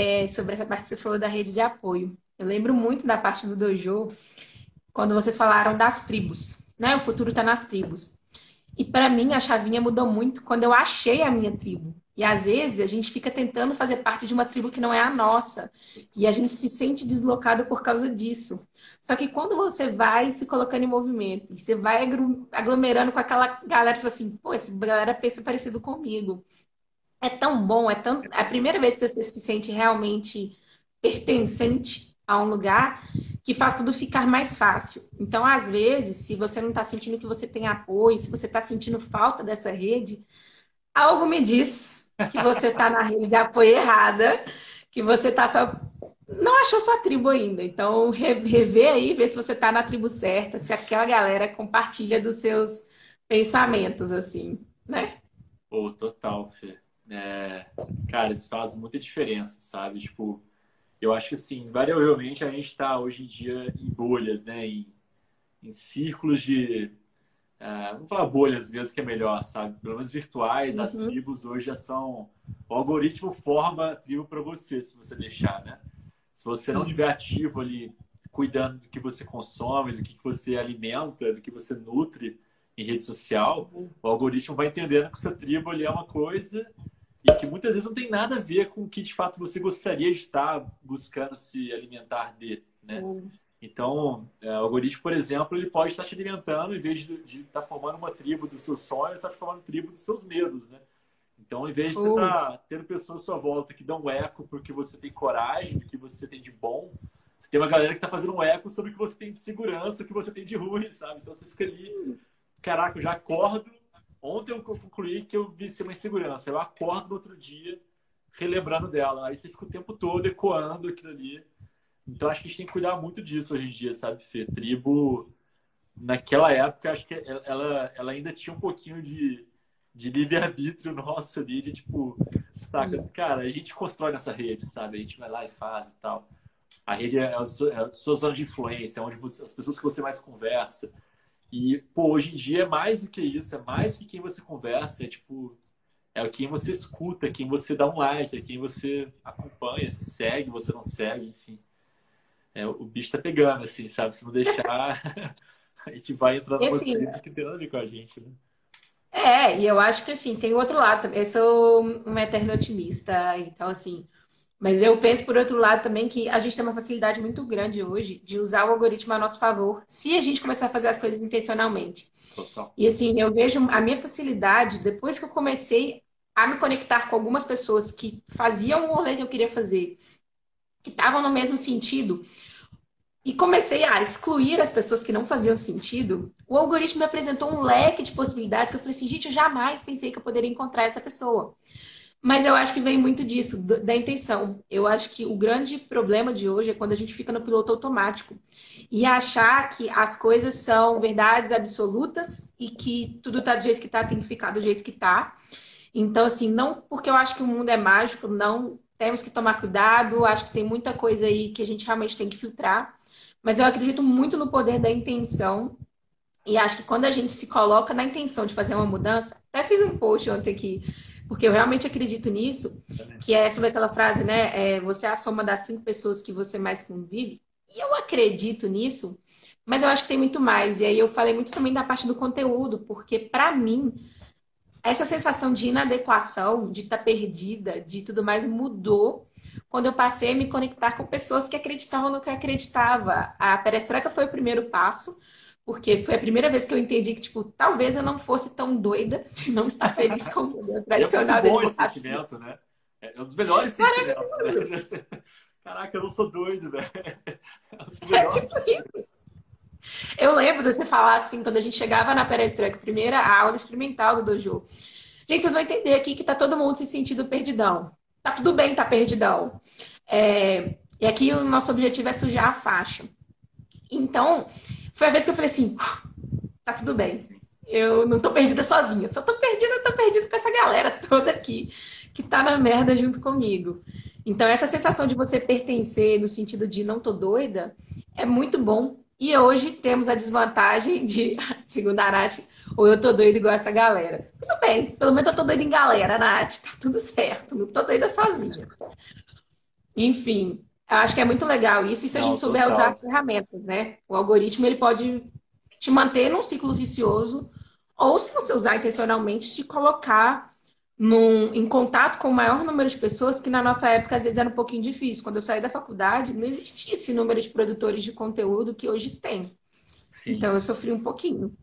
é, sobre essa parte que você falou da rede de apoio. Eu lembro muito da parte do dojo, quando vocês falaram das tribos, né? O futuro está nas tribos. E para mim a chavinha mudou muito quando eu achei a minha tribo. E às vezes a gente fica tentando fazer parte de uma tribo que não é a nossa. E a gente se sente deslocado por causa disso. Só que quando você vai se colocando em movimento, você vai aglomerando com aquela galera, tipo assim, pô, essa galera pensa parecido comigo. É tão bom, é tão. É a primeira vez que você se sente realmente pertencente a um lugar que faz tudo ficar mais fácil. Então, às vezes, se você não está sentindo que você tem apoio, se você está sentindo falta dessa rede, algo me diz que você está na rede de apoio errada, que você está só não achou sua tribo ainda. Então, rever aí, ver se você está na tribo certa, se aquela galera compartilha dos seus pensamentos, assim, né? Pô, total, Fê. É... Cara, isso faz muita diferença, sabe? Tipo, eu acho que, assim, invariavelmente a gente está hoje em dia em bolhas, né? Em, em círculos de. Uh, vamos falar bolhas mesmo, que é melhor, sabe? Pelo menos virtuais, uhum. as tribos hoje já são. O algoritmo forma a tribo para você, se você deixar, né? Se você não estiver ativo ali, cuidando do que você consome, do que você alimenta, do que você nutre em rede social, o algoritmo vai entendendo que seu tribo ali é uma coisa e que muitas vezes não tem nada a ver com o que de fato você gostaria de estar buscando se alimentar de, né? Então, é, o algoritmo, por exemplo, ele pode estar te alimentando, em vez de, estar formando uma tribo dos seus sonhos, está formando tribo dos seus medos, né? Então, em vez de você estar tá tendo pessoas à sua volta que dão um eco porque você tem coragem, o que você tem de bom, você tem uma galera que está fazendo um eco sobre o que você tem de segurança, o que você tem de ruim, sabe? Então, você fica ali, caraca, eu já acordo. Ontem eu concluí que eu vi ser uma insegurança. Eu acordo no outro dia relembrando dela. Aí você fica o tempo todo ecoando aquilo ali. Então, acho que a gente tem que cuidar muito disso hoje em dia, sabe, Fê? Tribo, naquela época, acho que ela, ela ainda tinha um pouquinho de de livre-arbítrio nosso ali, de tipo, saca? Cara, a gente constrói nessa rede, sabe? A gente vai lá e faz e tal. A rede é a sua, é a sua zona de influência, é onde você, as pessoas que você mais conversa. E, pô, hoje em dia é mais do que isso, é mais do que quem você conversa, é tipo, é quem você escuta, é quem você dá um like, é quem você acompanha, se segue, você não segue, enfim. É, o bicho tá pegando, assim, sabe? Se não deixar, a gente vai entrando numa assim, que tem nada a ver com a gente, né? É, e eu acho que assim, tem outro lado também. Eu sou uma eterna otimista, então assim. Mas eu penso por outro lado também que a gente tem uma facilidade muito grande hoje de usar o algoritmo a nosso favor, se a gente começar a fazer as coisas intencionalmente. Total. E assim, eu vejo a minha facilidade depois que eu comecei a me conectar com algumas pessoas que faziam o rolê que eu queria fazer, que estavam no mesmo sentido, e comecei a excluir as pessoas que não faziam sentido, o algoritmo me apresentou um leque de possibilidades que eu falei assim, gente, eu jamais pensei que eu poderia encontrar essa pessoa. Mas eu acho que vem muito disso, da intenção. Eu acho que o grande problema de hoje é quando a gente fica no piloto automático e achar que as coisas são verdades absolutas e que tudo tá do jeito que tá, tem que ficar do jeito que tá. Então, assim, não porque eu acho que o mundo é mágico, não temos que tomar cuidado, acho que tem muita coisa aí que a gente realmente tem que filtrar. Mas eu acredito muito no poder da intenção. E acho que quando a gente se coloca na intenção de fazer uma mudança, até fiz um post ontem aqui, porque eu realmente acredito nisso, que é sobre aquela frase, né? É, você é a soma das cinco pessoas que você mais convive. E eu acredito nisso, mas eu acho que tem muito mais. E aí eu falei muito também da parte do conteúdo, porque para mim, essa sensação de inadequação, de estar tá perdida, de tudo mais, mudou quando eu passei a me conectar com pessoas que acreditavam no que eu acreditava. A perestroika foi o primeiro passo, porque foi a primeira vez que eu entendi que, tipo, talvez eu não fosse tão doida de não estar feliz com o modelo tradicional. É bom esse sentimento, né? É um dos melhores sentimentos. Né? Caraca, eu não sou doido, velho. É, é tipo isso. Eu lembro de você falar assim, quando a gente chegava na perestroika, primeira aula experimental do dojo. Gente, vocês vão entender aqui que tá todo mundo se sentindo perdidão tá tudo bem, tá perdidão. É, e aqui o nosso objetivo é sujar a faixa. Então, foi a vez que eu falei assim, tá tudo bem. Eu não tô perdida sozinha. Eu tô perdida, tô perdida com essa galera toda aqui que tá na merda junto comigo. Então, essa sensação de você pertencer no sentido de não tô doida é muito bom. E hoje temos a desvantagem de, segundo a Nath, ou eu tô doida igual essa galera. Tudo bem, pelo menos eu tô doida em galera, Nath, tá tudo certo, não tô doida sozinha. Enfim, eu acho que é muito legal isso, e se a gente souber total. usar as ferramentas, né? O algoritmo ele pode te manter num ciclo vicioso, ou se você usar intencionalmente, te colocar num, em contato com o maior número de pessoas, que na nossa época às vezes era um pouquinho difícil. Quando eu saí da faculdade, não existia esse número de produtores de conteúdo que hoje tem. Sim. Então eu sofri um pouquinho.